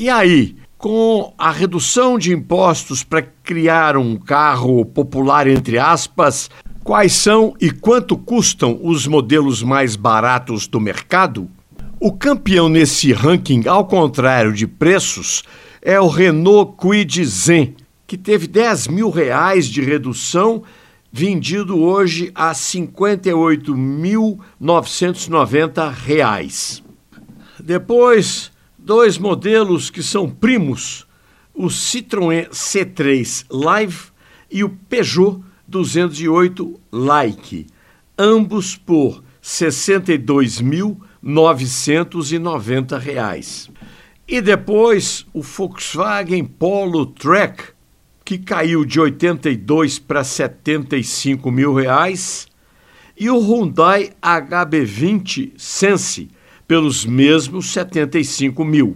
E aí, com a redução de impostos para criar um carro popular, entre aspas, quais são e quanto custam os modelos mais baratos do mercado? O campeão nesse ranking, ao contrário de preços, é o Renault Kwid Zen, que teve 10 mil reais de redução, vendido hoje a 58.990 reais. Depois, dois modelos que são primos, o Citroën C3 Live e o Peugeot 208 Like, ambos por 62.990 reais. E depois o Volkswagen Polo Track, que caiu de 82 para 75 mil reais, e o Hyundai HB20 Sense, pelos mesmos 75 mil.